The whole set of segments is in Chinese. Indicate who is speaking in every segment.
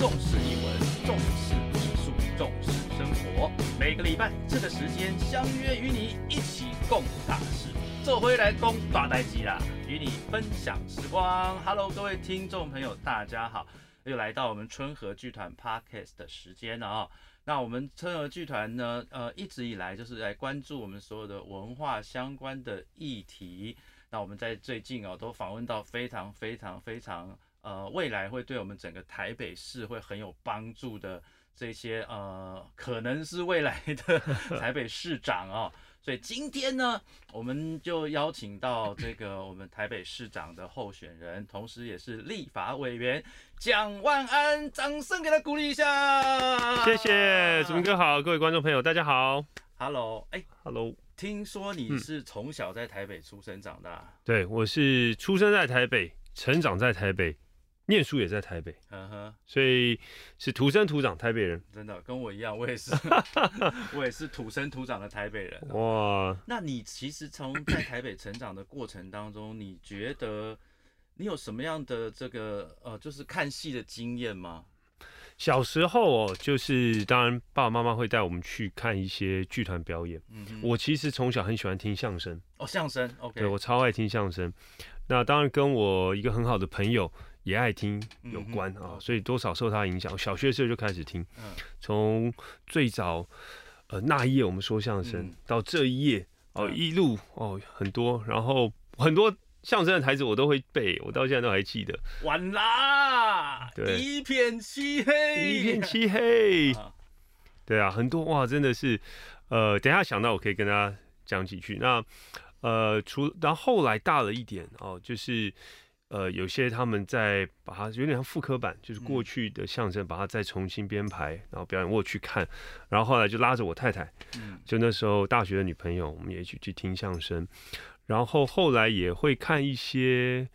Speaker 1: 重视艺文，重视艺术，重视生活。每个礼拜这个时间相约与你一起共大事，这回来攻大代机啦，与你分享时光。Hello，各位听众朋友，大家好，又来到我们春和剧团 Podcast 的时间了啊、那我们春和剧团呢，呃，一直以来就是来关注我们所有的文化相关的议题。那我们在最近哦，都访问到非常非常非常呃，未来会对我们整个台北市会很有帮助的这些呃，可能是未来的 台北市长哦。所以今天呢，我们就邀请到这个我们台北市长的候选人，同时也是立法委员蒋万安，掌声给他鼓励一下。
Speaker 2: 谢谢子明哥好，各位观众朋友大家好
Speaker 1: Hello，哎、
Speaker 2: ，Hello。
Speaker 1: 听说你
Speaker 2: 嗯
Speaker 1: 是从小在台北出生长大，
Speaker 2: 对，我是出生在台北，成长在台北，念书也在台北，
Speaker 1: 嗯哼。
Speaker 2: 所以是土生土长台北人。
Speaker 1: 真的跟我一样，我也是，我也是土生土长的台北人。
Speaker 2: 哇，
Speaker 1: 那你其实从在台北成长的过程当中，你觉得你有什么样的这个呃，就是看戏的经验吗？
Speaker 2: 小时候哦，就是当然爸爸妈妈会带我们去看一些剧团表演。
Speaker 1: 嗯，
Speaker 2: 我其实从小很喜欢听相声，
Speaker 1: 哦，相声，OK，
Speaker 2: 对我超爱听相声。那当然跟我一个很好的朋友也爱听有关啊，所以多少受他影响。小学的时候就开始听，
Speaker 1: 嗯
Speaker 2: 从最早呃那一页我们说相声、
Speaker 1: 嗯
Speaker 2: 到这一页哦、
Speaker 1: 嗯
Speaker 2: 一路哦很多，然后很多相声的台词我都会背，我到现在都还记得。
Speaker 1: 晚啦，
Speaker 2: 对
Speaker 1: 一片漆黑，
Speaker 2: 一片漆黑，
Speaker 1: 啊
Speaker 2: 对啊，很多哇，真的是呃，等一下想到我可以跟大家讲几句。那呃，除然后后来大了一点哦，就是。呃，有些他们在把它有点像复刻版，就是过去的相声，把它再重新编排，然后表演。我有去看，然后后来就拉着我太太，
Speaker 1: 嗯
Speaker 2: 就那时候大学的女朋友，我们也一起去听相声，然后后来也会看一些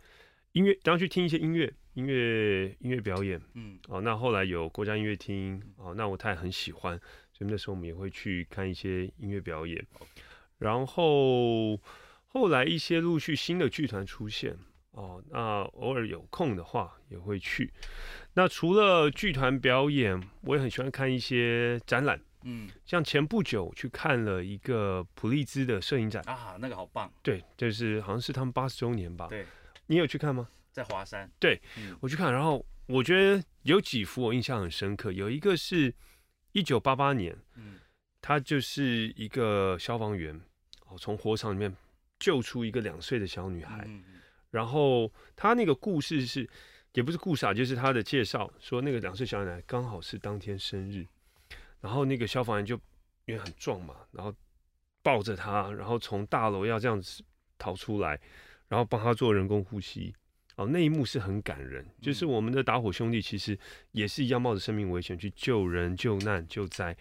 Speaker 2: 音乐，然后去听一些音乐、音乐、音乐表演。
Speaker 1: 嗯
Speaker 2: 哦，那后来有国家音乐厅，哦，那我太太很喜欢，所以那时候我们也会去看一些音乐表演。然后后来一些陆续新的剧团出现，哦，那偶尔有空的话也会去。那除了剧团表演，我也很喜欢看一些展览。
Speaker 1: 嗯
Speaker 2: 像前不久去看了一个普利兹的摄影展，
Speaker 1: 啊，那个好棒，
Speaker 2: 对，就是好像是他们八十周年吧。
Speaker 1: 对，
Speaker 2: 你有去看吗？
Speaker 1: 在华山，
Speaker 2: 对
Speaker 1: 嗯
Speaker 2: 我去看，然后我觉得有几幅我印象很深刻，有一个是一九八八年，
Speaker 1: 嗯
Speaker 2: 他就是一个消防员，哦，从火场里面救出一个两岁的小女孩，
Speaker 1: 嗯嗯
Speaker 2: 然后他那个故事是也不是故事啊，就是他的介绍说那个两岁小女孩刚好是当天生日，然后那个消防员就因为很壮嘛，然后抱着她，然后从大楼要这样子逃出来，然后帮她做人工呼吸。哦，那一幕是很感人，就是我们的打火兄弟其实也是一样冒着生命危险去救人、救难、救灾，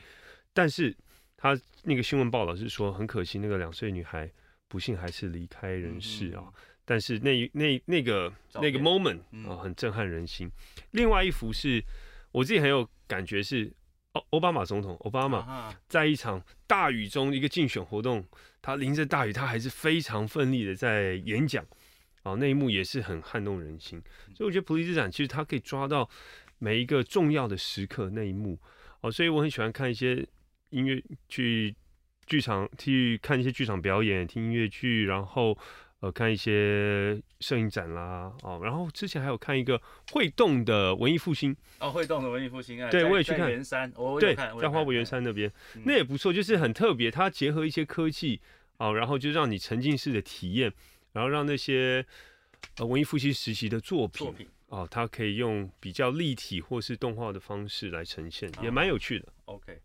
Speaker 2: 但是他那个新闻报道是说，很可惜那个两岁女孩不幸还是离开人世啊。
Speaker 1: 嗯
Speaker 2: 但是那一那那个那个 moment
Speaker 1: 嗯
Speaker 2: 啊，很震撼人心。另外一幅是我自己很有感觉是奥奥巴马总统奥巴马在一场大雨中一个竞选活动，他淋着大雨，他还是非常奋力的在演讲。哦，那一幕也是很撼动人心。所以我觉得普利兹展其实他可以抓到每一个重要的时刻那一幕。哦，所以我很喜欢看一些音乐去剧场去看一些剧场表演，听音乐剧，然后呃看一些摄影展啦。哦，然后之前还有看一个会动的文艺复兴，
Speaker 1: 哦，会动的文艺复兴啊，
Speaker 2: 对我也去看
Speaker 1: 圆山，我有
Speaker 2: 对，
Speaker 1: 看
Speaker 2: 在花博
Speaker 1: 看
Speaker 2: 园山那边，
Speaker 1: 嗯
Speaker 2: 那也不错，就是很特别，它结合一些科技哦，然后就让你沉浸式的体验，然后让那些呃文艺复兴时期的作品
Speaker 1: 作品
Speaker 2: 哦，它可以用比较立体或是动画的方式来呈现，也
Speaker 1: 啊
Speaker 2: 蛮有趣的。
Speaker 1: OK，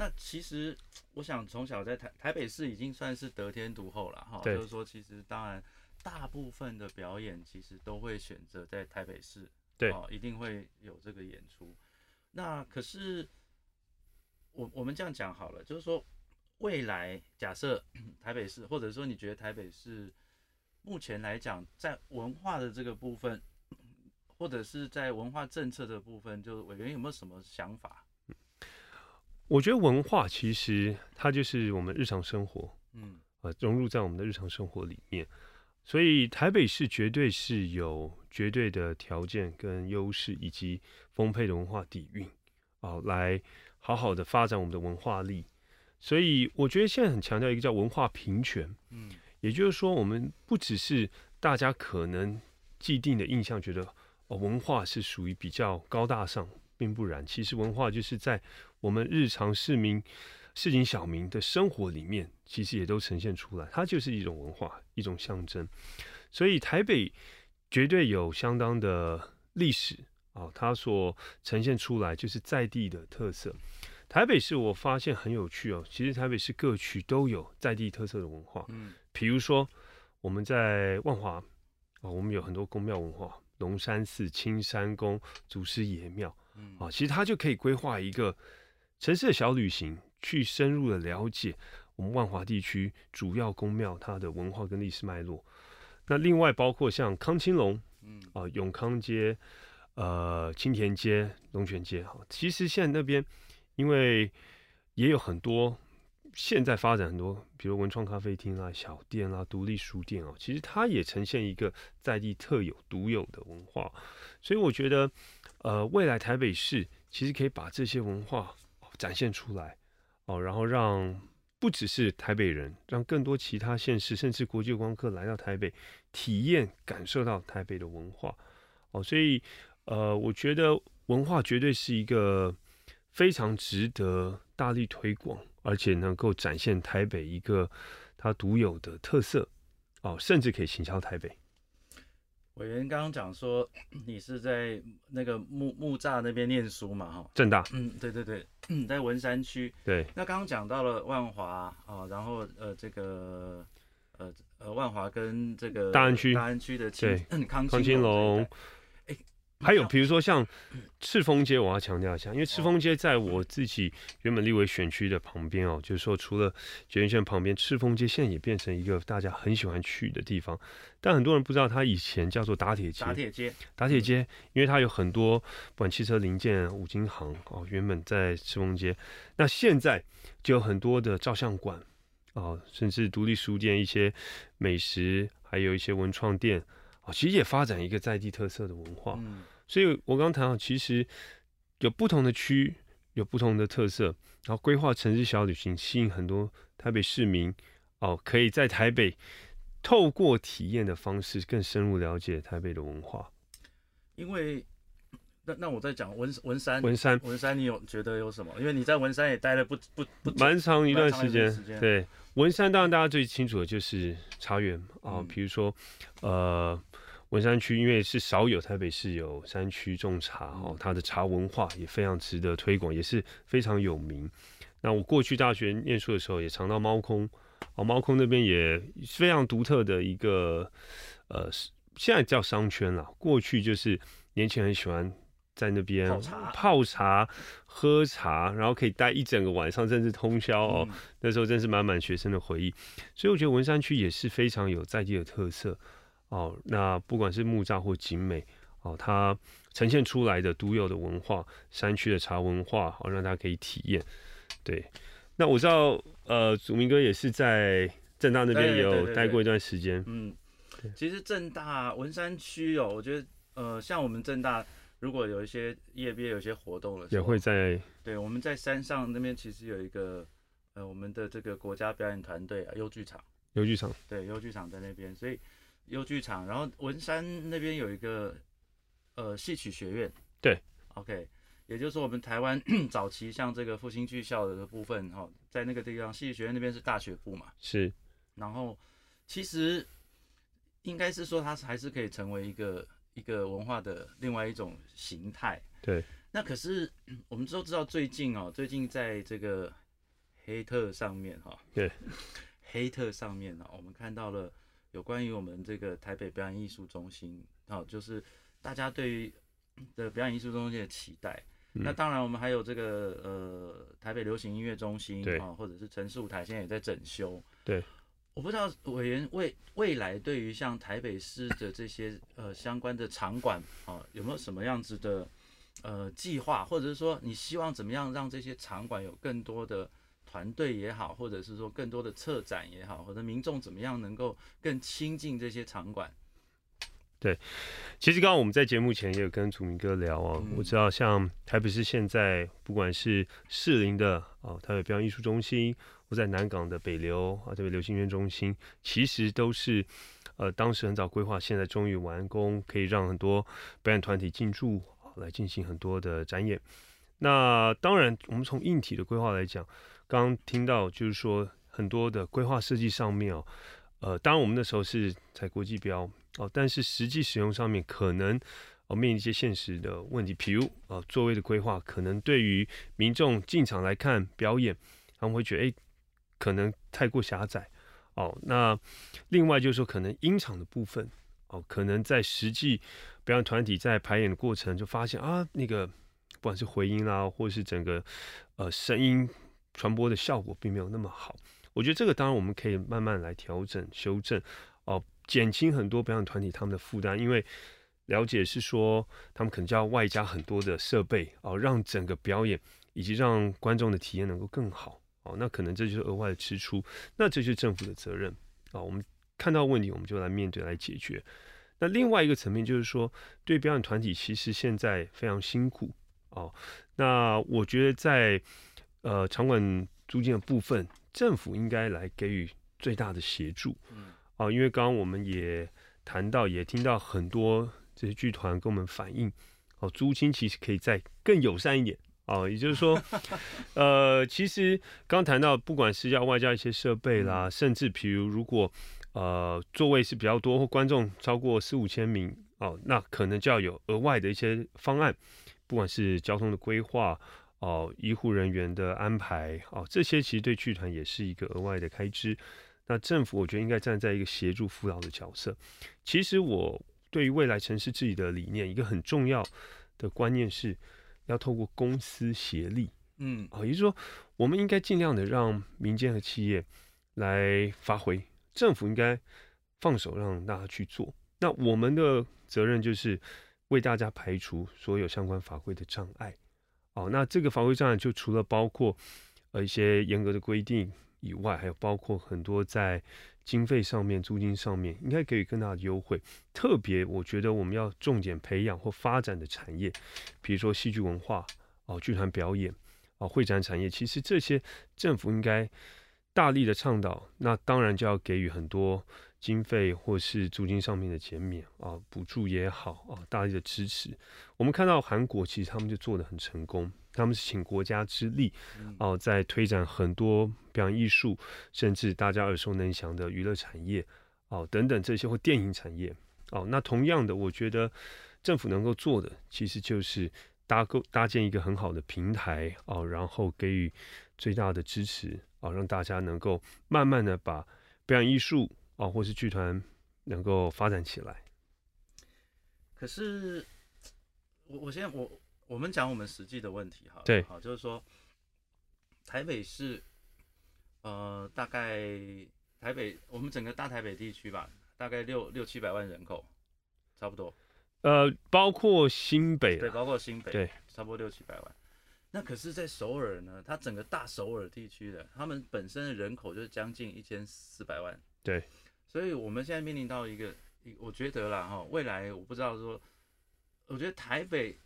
Speaker 1: 那其实我想从小在台台北市已经算是得天独厚了哈，就是说其实当然大部分的表演其实都会选择在台北市，
Speaker 2: 对
Speaker 1: 哦，一定会有这个演出。那可是我我们这样讲好了，就是说未来假设台北市，或者说你觉得台北市目前来讲在文化的这个部分，或者是在文化政策的部分，就是委员有没有什么想法？
Speaker 2: 我觉得文化其实它就是我们日常生活，
Speaker 1: 嗯
Speaker 2: 呃，融入在我们的日常生活里面。所以台北市绝对是有绝对的条件跟优势，以及丰沛的文化底蕴，哦，来好好的发展我们的文化力。所以我觉得现在很强调一个叫文化平权，
Speaker 1: 嗯
Speaker 2: 也就是说，我们不只是大家可能既定的印象，觉得哦文化是属于比较高大上，并不然。其实文化就是在我们日常市民、市井小民的生活里面，其实也都呈现出来，它就是一种文化，一种象征。所以台北绝对有相当的历史啊，它所呈现出来就是在地的特色。台北市我发现很有趣哦，其实台北市各区都有在地特色的文化。
Speaker 1: 嗯
Speaker 2: 比如说我们在万华啊，我们有很多宫庙文化，龙山寺、青山宫、祖师爷庙
Speaker 1: 嗯。
Speaker 2: 啊，其实他就可以规划一个城市的小旅行，去深入的了解我们万华地区主要宫庙它的文化跟历史脉络。那另外包括像康青龙
Speaker 1: 嗯。
Speaker 2: 啊、永康街、呃青田街、龙泉街哈，其实现在那边因为也有很多现在发展很多，比如文创咖啡厅啦、小店啦、独立书店哦，其实它也呈现一个在地特有、独有的文化，所以我觉得，呃，未来台北市其实可以把这些文化展现出来哦，然后让不只是台北人，让更多其他县市甚至国际观客来到台北，体验、感受到台北的文化哦，所以呃，我觉得文化绝对是一个非常值得大力推广，而且能够展现台北一个它独有的特色哦，甚至可以行销台北。
Speaker 1: 委员刚刚讲说你是在那个木木栅那边念书嘛，哈，
Speaker 2: 正大
Speaker 1: 嗯，对对对，嗯，在文山区。
Speaker 2: 对
Speaker 1: 那刚刚讲到了万华啊，然后呃这个呃呃万华跟这个
Speaker 2: 大安区
Speaker 1: 大安区的康
Speaker 2: 康青
Speaker 1: 龙
Speaker 2: 还有
Speaker 1: 像
Speaker 2: 比如说像赤峰街，我要强调一下，因为赤峰街在我自己原本立委选区的旁边哦，就是说除了捷运线旁边，赤峰街现在也变成一个大家很喜欢去的地方，但很多人不知道它以前叫做打铁街。
Speaker 1: 打铁街，
Speaker 2: 打铁街，因为它有很多不管汽车零件、五金行哦，原本在赤峰街，那现在就有很多的照相馆哦，甚至独立书店、一些美食，还有一些文创店哦，其实也发展一个在地特色的文化。
Speaker 1: 嗯
Speaker 2: 所以我刚刚谈到，其实有不同的区，有不同的特色，然后规划城市小旅行，吸引很多台北市民哦，可以在台北透过体验的方式，更深入了解台北的文化。
Speaker 1: 因为那那我在讲文文山
Speaker 2: 文山
Speaker 1: 文山，你有觉得有什么？因为你在文山也待了不不不
Speaker 2: 蛮长一段时间对文山当然大家最清楚的就是茶园啊，
Speaker 1: 嗯
Speaker 2: 比如说呃文山区，因为是少有台北市有山区种茶哦
Speaker 1: 嗯，
Speaker 2: 它的茶文化也非常值得推广，也是非常有名。那我过去大学念书的时候，也尝到猫空哦，猫空那边也非常独特的一个呃，现在叫商圈了，过去就是年轻人喜欢。在那边
Speaker 1: 泡茶
Speaker 2: 泡茶、喝茶，然后可以待一整个晚上，甚至通宵哦。
Speaker 1: 嗯
Speaker 2: 那时候真是满满学生的回忆，所以我觉得文山区也是非常有在地的特色哦。那不管是木栅或景美哦，它呈现出来的独有的文化，山区的茶文化，哦，让大家可以体验。对，那我知道，呃，祖明哥也是在正大那边也有待过一段时间，
Speaker 1: 嗯，其实正大文山区哦，我觉得呃，像我们正大如果有一些夜毕业有一些活动的时
Speaker 2: 也，会在
Speaker 1: 对，我们在山上那边其实有一个呃，我们的这个国家表演团队啊，优剧场，
Speaker 2: 优剧场，
Speaker 1: 对，优剧场在那边，所以优剧场，然后文山那边有一个呃戏曲学院，
Speaker 2: 对
Speaker 1: ，OK，也就是说我们台湾 早期像这个复兴剧校的部分哈、在那个地方戏曲学院那边是大学部嘛，
Speaker 2: 是。
Speaker 1: 然后其实应该是说它还是可以成为一个一个文化的另外一种形态。
Speaker 2: 对，
Speaker 1: 那可是 我们都知道最近哦，最近在这个黑特上面哈、
Speaker 2: 对，
Speaker 1: 黑特上面呢、我们看到了有关于我们这个台北表演艺术中心哦，就是大家对于的表演艺术中心的期待。
Speaker 2: 嗯
Speaker 1: 那当然，我们还有这个呃台北流行音乐中心
Speaker 2: 对
Speaker 1: 啊、或者是城市舞台，现在也在整修。
Speaker 2: 对，
Speaker 1: 我不知道委员未未来对于像台北市的这些呃相关的场馆啊、有没有什么样子的呃计划，或者是说你希望怎么样让这些场馆有更多的团队也好，或者是说更多的策展也好，或者民众怎么样能够更亲近这些场馆？
Speaker 2: 对其实刚刚我们在节目前也有跟祖明哥聊啊，
Speaker 1: 嗯
Speaker 2: 我知道像台北市现在不管是士林的哦台北表演艺术中心，或在南港的北流啊台北流行音乐中心，其实都是呃当时很早规划，现在终于完工，可以让很多表演团体进驻啊来进行很多的展演。那当然，我们从硬体的规划来讲，刚听到就是说很多的规划设计上面哦，呃，当然我们那时候是采国际标哦，但是实际使用上面可能哦面临一些现实的问题，比如呃座位的规划，可能对于民众进场来看表演，他们会觉得诶可能太过狭窄哦。那另外就是说，可能音场的部分哦，可能在实际表演团体在排演的过程就发现啊，那个不管是回音啦，或是整个呃声音传播的效果并没有那么好。我觉得这个当然我们可以慢慢来调整、修正，哦、减轻很多表演团体他们的负担，因为了解是说他们可能就要外加很多的设备哦，让整个表演以及让观众的体验能够更好哦，那可能这就是额外的支出，那这就是政府的责任啊、我们看到问题，我们就来面对、来解决。那另外一个层面就是说，对表演团体其实现在非常辛苦哦。那我觉得在呃场馆租金的部分，政府应该来给予最大的协助。
Speaker 1: 嗯
Speaker 2: 啊，因为刚刚我们也谈到，也听到很多这些剧团跟我们反映，哦，租金其实可以再更友善一点。哦，也就是说，呃，其实刚谈到，不管是要外加一些设备啦，甚至比如如果呃座位是比较多或观众超过四五千名，哦，那可能就要有额外的一些方案，不管是交通的规划。哦，医护人员的安排，哦，这些其实对剧团也是一个额外的开支。那政府我觉得应该站在一个协助辅导的角色。其实我对于未来城市治理的理念，一个很重要的观念是要透过公私协力
Speaker 1: 嗯
Speaker 2: 也就是说，我们应该尽量的让民间和企业来发挥，政府应该放手让大家去做。那我们的责任就是为大家排除所有相关法规的障碍。哦，那这个法规障碍就除了包括呃一些严格的规定以外，还有包括很多在经费上面、租金上面，应该给予更大的优惠。特别我觉得我们要重点培养或发展的产业，比如说戏剧文化、哦剧团表演、哦会展产业，其实这些政府应该大力的倡导。那当然就要给予很多经费或是租金上面的减免啊，补助也好啊，大力的支持。我们看到韩国其实他们就做得很成功，他们是请国家之力
Speaker 1: 嗯
Speaker 2: 哦、在推展很多表演艺术，甚至大家耳熟能详的娱乐产业哦、等等这些或电影产业哦。那同样的，我觉得政府能够做的其实就是搭构搭建一个很好的平台哦，然后给予最大的支持哦，让大家能够慢慢的把表演艺术哦或是剧团能够发展起来。
Speaker 1: 可是我我现在我我们讲我们实际的问题哈，
Speaker 2: 对
Speaker 1: 好，就是说台北市，呃，大概台北我们整个大台北地区吧，大概六六七百万人口，差不多，
Speaker 2: 呃，包括新北
Speaker 1: 对，包括新北，
Speaker 2: 对，
Speaker 1: 差不多六七百万。那可是，在首尔呢，它整个大首尔地区的，他们本身的人口就是将近一千四百万，
Speaker 2: 对，
Speaker 1: 所以我们现在面临到一个，一我觉得啦哈，未来我不知道说，我觉得台北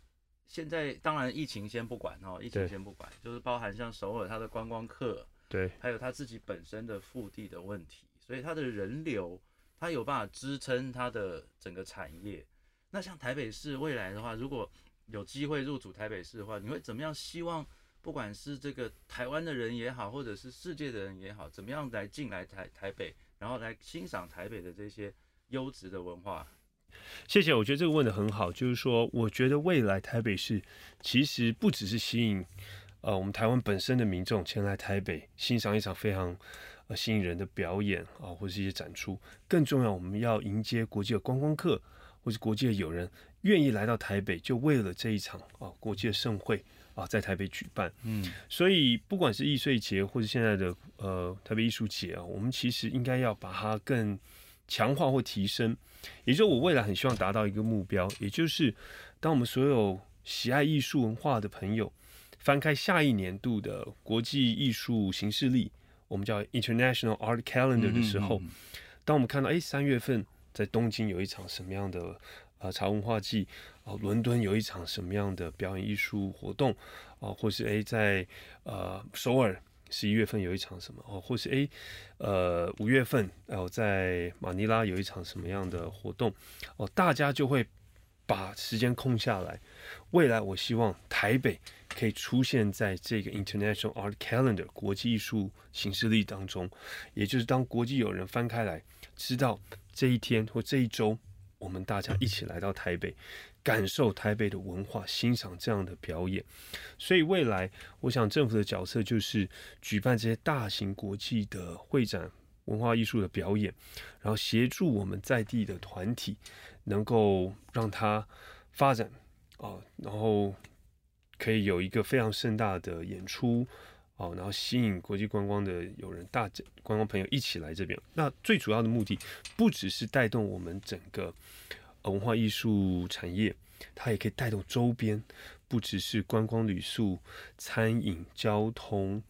Speaker 1: 现在当然疫情先不管哈，疫情先不管，就是包含像首尔它的观光客，
Speaker 2: 对
Speaker 1: 还有它自己本身的腹地的问题，所以它的人流，它有办法支撑它的整个产业。那像台北市未来的话，如果有机会入主台北市的话，你会怎么样？希望不管是这个台湾的人也好，或者是世界的人也好，怎么样来进来台台北，然后来欣赏台北的这些优质的文化？
Speaker 2: 谢谢，我觉得这个问的很好，就是说，我觉得未来台北市其实不只是吸引呃我们台湾本身的民众前来台北欣赏一场非常呃吸引人的表演啊，或是一些展出，更重要，我们要迎接国际的观光客或是国际的友人愿意来到台北，就为了这一场啊国际的盛会啊在台北举办。
Speaker 1: 嗯
Speaker 2: 所以不管是易碎节或者现在的呃台北艺术节啊，我们其实应该要把它更强化或提升。也就是我未来很希望达到一个目标，也就是当我们所有喜爱艺术文化的朋友翻开下一年度的国际艺术形式历，我们叫 International Art Calendar 的时候，
Speaker 1: 嗯
Speaker 2: 当我们看到哎三月份在东京有一场什么样的呃茶文化季，哦、伦敦有一场什么样的表演艺术活动，哦、或是哎在呃首尔十一月份有一场什么哦，或是诶，呃，五月份哦，在马尼拉有一场什么样的活动哦，大家就会把时间空下来。未来我希望台北可以出现在这个 International Art Calendar 国际艺术形式历当中，也就是当国际友人翻开来，知道这一天或这一周，我们大家一起来到台北，感受台北的文化，欣赏这样的表演。所以未来，我想政府的角色就是举办这些大型国际的会展、文化艺术的表演，然后协助我们在地的团体能够让它发展啊，然后可以有一个非常盛大的演出哦，然后吸引国际观光的友人、大观光朋友一起来这边。那最主要的目的不只是带动我们整个文化艺术产业，它也可以带动周边。不只是观光旅宿、餐饮、交通、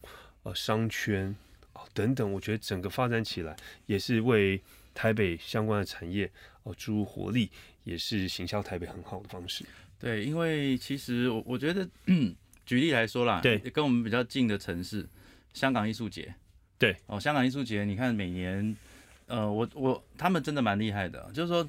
Speaker 2: 呃商圈哦等等，我觉得整个发展起来也是为台北相关的产业哦注入活力，也是行销台北很好的方式。
Speaker 1: 对，因为其实我我觉得，举例来说啦，
Speaker 2: 对。
Speaker 1: 跟我们比较近的城市，香港艺术节，
Speaker 2: 对，
Speaker 1: 哦，香港艺术节，你看每年，呃，我我他们真的蛮厉害的，就是说，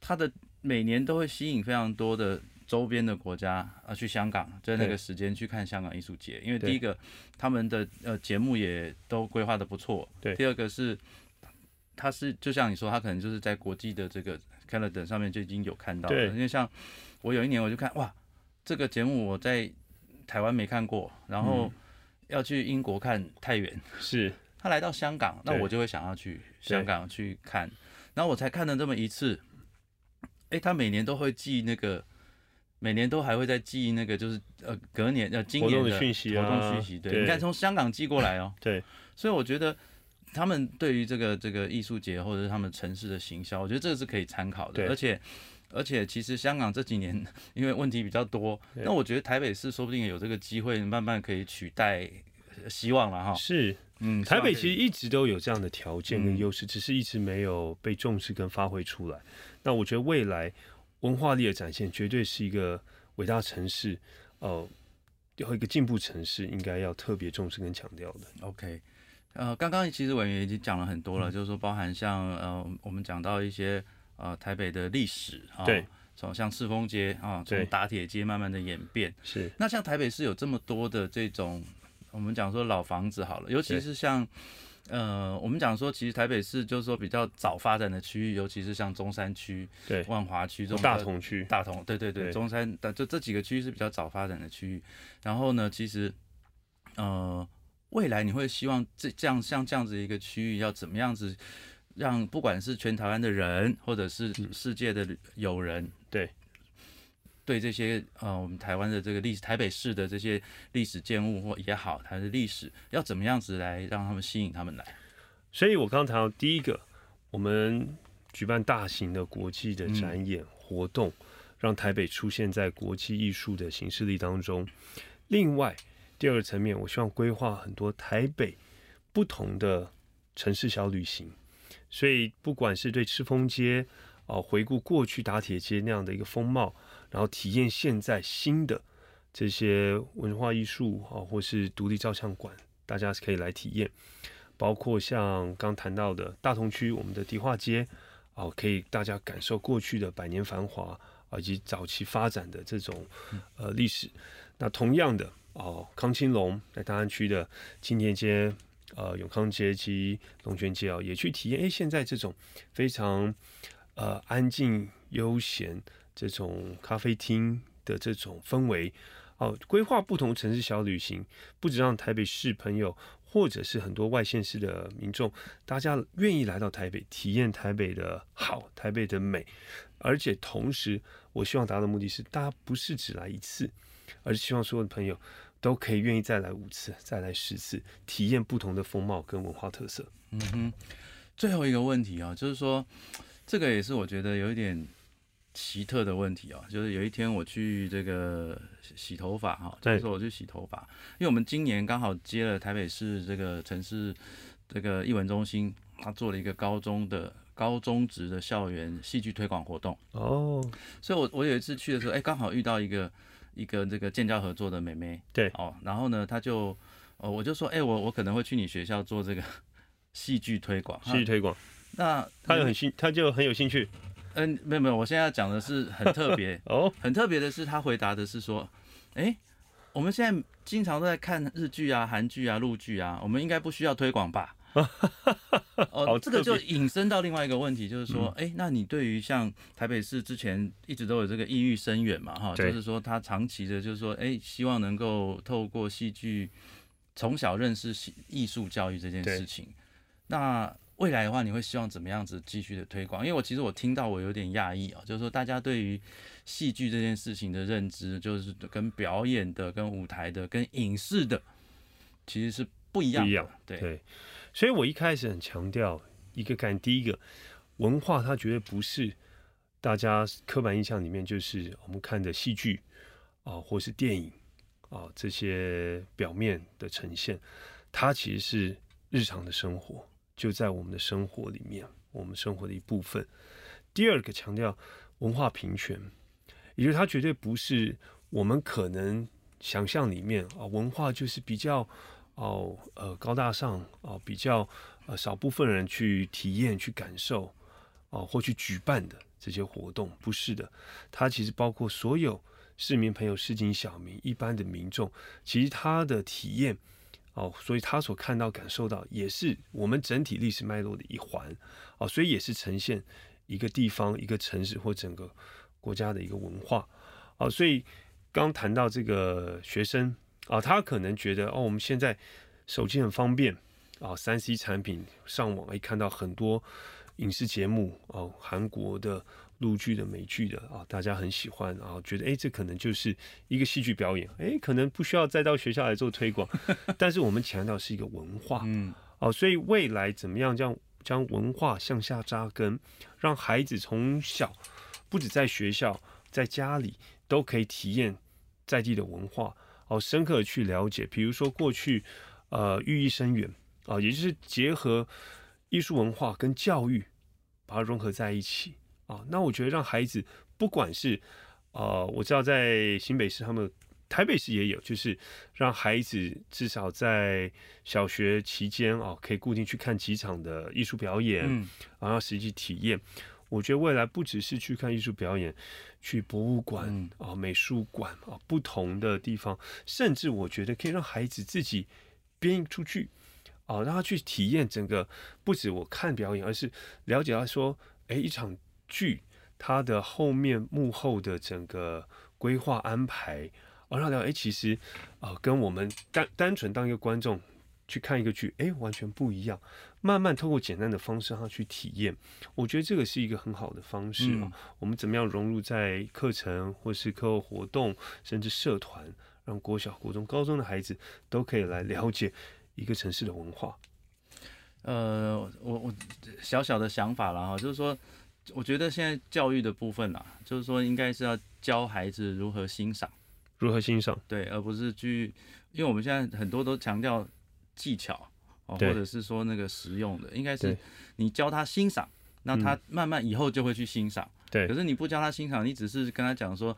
Speaker 1: 他的每年都会吸引非常多的周边的国家啊去香港，在那个时间去看香港艺术节，因为第一个他们的呃节目也都规划的不错，
Speaker 2: 对。
Speaker 1: 第二个是。他是就像你说，他可能就是在国际的这个 calendar 上面就已经有看到了，
Speaker 2: 对。
Speaker 1: 因为像我有一年我就看哇，这个节目我在台湾没看过，然后
Speaker 2: 嗯。
Speaker 1: 要去英国看太远，
Speaker 2: 是。
Speaker 1: 他来到香港，那我就会想要去香港去看，然后我才看了这么一次，诶，他每年都会寄那个，每年都还会再寄那个，就是呃隔年呃今年的
Speaker 2: 动讯息
Speaker 1: 活动
Speaker 2: 啊
Speaker 1: 讯息，对，
Speaker 2: 对。
Speaker 1: 你看从香港寄过来哦，
Speaker 2: 对，
Speaker 1: 所以我觉得。他们对于这个这个艺术节或者是他们城市的行销，我觉得这个是可以参考的，而且而且其实香港这几年 因为问题比较多，那我觉得台北市说不定有这个机会，慢慢可以取代，呃希望了哈。
Speaker 2: 是，
Speaker 1: 嗯，
Speaker 2: 台北其实一直都有这样的条件跟
Speaker 1: 嗯
Speaker 2: 优势，只是一直没有被重视跟发挥出来。那我觉得未来文化力的展现，绝对是一个伟大城市，呃，有一个进步城市应该要特别重视跟强调的。
Speaker 1: OK，呃，刚刚其实委员已经讲了很多了，就是说包含像呃，我们讲到一些呃台北的历史啊，
Speaker 2: 对，
Speaker 1: 从像赤峰街啊，从打铁街慢慢的演变。
Speaker 2: 是
Speaker 1: 那像台北市有这么多的这种，我们讲说老房子好了，尤其是像。呃，我们讲说，其实台北市就是说比较早发展的区域，尤其是像中山区、
Speaker 2: 对，
Speaker 1: 万华区这种
Speaker 2: 大同区，
Speaker 1: 大同，对对对，
Speaker 2: 对
Speaker 1: 中山，的就这几个区域是比较早发展的区域。然后呢，其实，呃，未来你会希望这这样像这样子一个区域要怎么样子，让不管是全台湾的人，或者是世界的友人，
Speaker 2: 对，
Speaker 1: 对这些呃我们台湾的这个历史，台北市的这些历史建物或也好，它的历史要怎么样子来让他们吸引他们来？
Speaker 2: 所以我刚刚谈到第一个，我们举办大型的国际的展演活动，让台北出现在国际艺术的形式力当中。另外，第二个层面，我希望规划很多台北不同的城市小旅行。所以，不管是对赤峰街啊、回顾过去打铁街那样的一个风貌，然后体验现在新的这些文化艺术啊，或是独立照相馆，大家可以来体验。包括像刚谈到的大同区，我们的迪化街，啊，可以大家感受过去的百年繁华啊，以及早期发展的这种呃历史。那同样的哦，康青龙在大安区的青年街、呃永康街及龙泉街啊，也去体验。诶，现在这种非常呃安静悠闲这种咖啡厅的这种氛围。哦，规划不同城市小旅行，不止让台北市朋友或者是很多外县市的民众，大家愿意来到台北体验台北的好，台北的美，而且同时，我希望达到的目的是，大家不是只来一次，而是希望所有的朋友都可以愿意再来五次、再来十次，体验不同的风貌跟文化特色。
Speaker 1: 嗯哼，最后一个问题啊，就是说，这个也是我觉得有一点奇特的问题哦，就是有一天我去这个洗洗头发哈，就
Speaker 2: 对
Speaker 1: 是说我去洗头发，因为我们今年刚好接了台北市这个城市这个艺文中心，他做了一个高中的高中职的校园戏剧推广活动，
Speaker 2: 哦，
Speaker 1: 所以我我有一次去的时候，哎，刚好遇到一个一个这个建教合作的妹妹，
Speaker 2: 对。
Speaker 1: 哦，然后呢，她就哦我就说，哎，我我可能会去你学校做这个 戏剧推广，
Speaker 2: 戏剧推广，
Speaker 1: 那
Speaker 2: 他有很兴，他就很有兴趣。
Speaker 1: 嗯，没有没有，我现在要讲的是很特别，
Speaker 2: 哦，
Speaker 1: 很特别的是，他回答的是说，哎、我们现在经常都在看日剧啊、韩剧啊、陆剧啊，我们应该不需要推广吧？
Speaker 2: 好
Speaker 1: 哦，这个就引申到另外一个问题，就是说，
Speaker 2: 嗯
Speaker 1: 哎、那你对于像台北市之前一直都有这个意欲深远嘛，哈，就是说他长期的，就是说，哎、希望能够透过戏剧从小认识戏艺术教育这件事情。那未来的话，你会希望怎么样子继续的推广？因为我其实我听到我有点讶异啊，就是说大家对于戏剧这件事情的认知，就是跟表演的、跟舞台的、跟影视的，其实是不一样的。
Speaker 2: 不一样
Speaker 1: 对，
Speaker 2: 对，所以我一开始很强调一个概念，第一个文化，它绝对不是大家刻板印象里面就是我们看的戏剧啊，或是电影啊这些表面的呈现，它其实是日常的生活，就在我们的生活里面，我们生活的一部分。第二个强调文化平权，也就是它绝对不是我们可能想象里面啊，文化就是比较哦呃高大上哦、比较呃少部分人去体验、去感受哦、或去举办的这些活动，不是的，它其实包括所有市民朋友、市井小民、一般的民众，其实他的体验。哦，所以他所看到、感受到，也是我们整体历史脉络的一环哦，所以也是呈现一个地方、一个城市或整个国家的一个文化哦。所以刚谈到这个学生啊，他可能觉得哦，我们现在手机很方便啊，三 C 产品上网，可以，看到很多影视节目哦，韩国的、陆剧的、美剧的啊，大家很喜欢啊，觉得哎，这可能就是一个戏剧表演，哎，可能不需要再到学校来做推广，但是我们强调是一个文化，
Speaker 1: 嗯，
Speaker 2: 哦，所以未来怎么样将将文化向下扎根，让孩子从小不止在学校，在家里都可以体验在地的文化，哦，深刻的去了解。比如说过去，呃，寓意深远啊、也就是结合艺术文化跟教育，把它融合在一起啊、那我觉得让孩子不管是呃，我知道在新北市他们。台北市也有，就是让孩子至少在小学期间哦，可以固定去看几场的艺术表演，
Speaker 1: 嗯，
Speaker 2: 然后实际体验。我觉得未来不只是去看艺术表演，去博物馆
Speaker 1: 嗯
Speaker 2: 啊、美术馆啊、不同的地方，甚至我觉得可以让孩子自己编出去啊、让他去体验整个，不止我看表演，而是了解他说，哎，一场剧它的后面幕后的整个规划安排。哦，让他了解，哎，其实，啊、跟我们单单纯当一个观众去看一个剧，哎，完全不一样。慢慢透过简单的方式让他去体验，我觉得这个是一个很好的方式啊、
Speaker 1: 嗯
Speaker 2: 我们怎么样融入在课程或是课后活动，甚至社团，让国小、国中、高中的孩子都可以来了解一个城市的文化。
Speaker 1: 呃，我我小小的想法啦哈，就是说，我觉得现在教育的部分啊，就是说应该是要教孩子如何欣赏，
Speaker 2: 如何欣赏？
Speaker 1: 对，而不是去，因为我们现在很多都强调技巧哦，或者是说那个实用的，应该是你教他欣赏，那他
Speaker 2: 嗯
Speaker 1: 慢慢以后就会去欣赏。
Speaker 2: 对
Speaker 1: 可是你不教他欣赏，你只是跟他讲说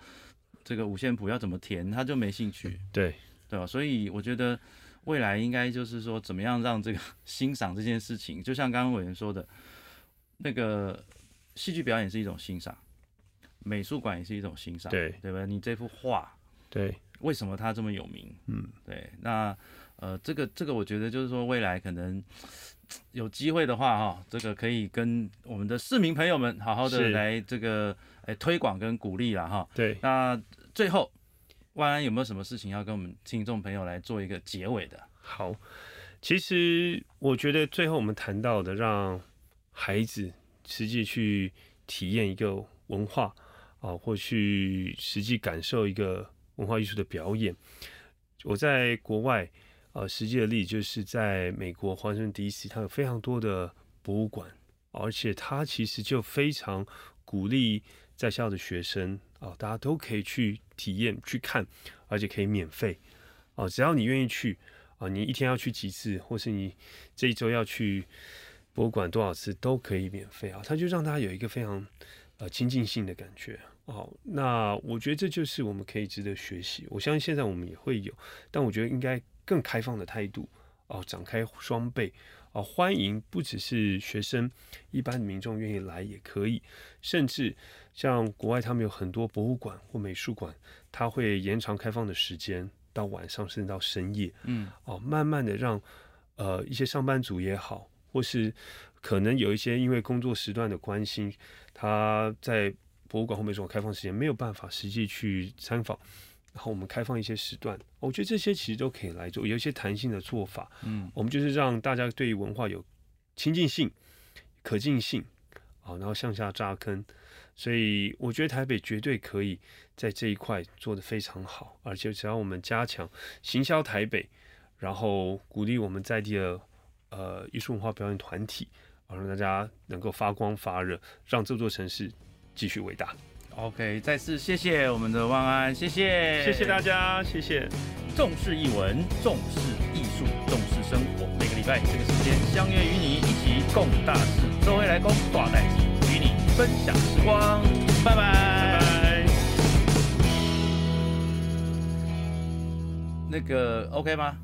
Speaker 1: 这个五线谱要怎么填，他就没兴趣，
Speaker 2: 对，
Speaker 1: 对吧？所以我觉得未来应该就是说，怎么样让这个欣赏这件事情，就像刚刚委员说的，那个戏剧表演是一种欣赏，美术馆也是一种欣赏，
Speaker 2: 对
Speaker 1: 对吧？你这幅画
Speaker 2: 对，
Speaker 1: 为什么它这么有名？
Speaker 2: 嗯，
Speaker 1: 对，那呃，这个这个，我觉得就是说，未来可能有机会的话，哈，这个可以跟我们的市民朋友们好好的来这个哎推广跟鼓励了哈。
Speaker 2: 对，
Speaker 1: 那最后，万安有没有什么事情要跟我们听众朋友来做一个结尾的？
Speaker 2: 好。其实我觉得最后我们谈到的，让孩子实际去体验一个文化啊，或去实际感受一个文化艺术的表演。我在国外呃，实际的例子就是在美国华盛顿 D.C.，它有非常多的博物馆，而且它其实就非常鼓励在校的学生哦，大家都可以去体验去看，而且可以免费哦，只要你愿意去啊，你一天要去几次，或是你这一周要去博物馆多少次都可以免费啊，它就让大家有一个非常呃亲近性的感觉。哦，那我觉得这就是我们可以值得学习。我相信现在我们也会有，但我觉得应该更开放的态度哦，展开双倍哦，欢迎不只是学生，一般的民众愿意来也可以，甚至像国外他们有很多博物馆或美术馆，它会延长开放的时间到晚上甚至到深夜，
Speaker 1: 嗯，
Speaker 2: 哦，慢慢的让呃一些上班族也好，或是可能有一些因为工作时段的关心，他在博物馆或美术馆开放时间没有办法实际去参访，然后我们开放一些时段，我觉得这些其实都可以来做，有一些弹性的做法。
Speaker 1: 嗯，
Speaker 2: 我们就是让大家对于文化有亲近性、可近性，啊，然后向下扎根。所以我觉得台北绝对可以在这一块做得非常好，而且只要我们加强行销台北，然后鼓励我们在地的呃艺术文化表演团体，啊，让大家能够发光发热，让这座城市。继续伟大
Speaker 1: ，OK，再次谢谢我们的万安，谢谢，
Speaker 2: 谢谢大家，谢谢。
Speaker 1: 重视译文，重视艺术，重视生活。每个礼拜这个时间相约与你一起共大事，周回来公挂代机，与你分享时光。拜拜，拜
Speaker 2: 拜。
Speaker 1: 那个 OK 吗？